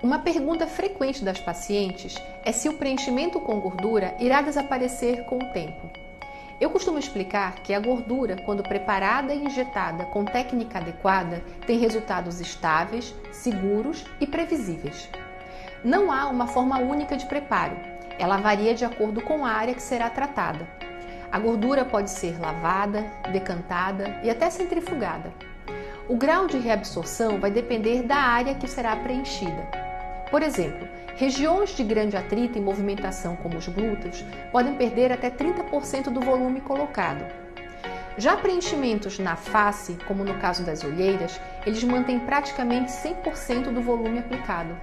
Uma pergunta frequente das pacientes é se o preenchimento com gordura irá desaparecer com o tempo. Eu costumo explicar que a gordura, quando preparada e injetada com técnica adequada, tem resultados estáveis, seguros e previsíveis. Não há uma forma única de preparo, ela varia de acordo com a área que será tratada. A gordura pode ser lavada, decantada e até centrifugada. O grau de reabsorção vai depender da área que será preenchida. Por exemplo, regiões de grande atrito e movimentação, como os glúteos, podem perder até 30% do volume colocado. Já preenchimentos na face, como no caso das olheiras, eles mantêm praticamente 100% do volume aplicado.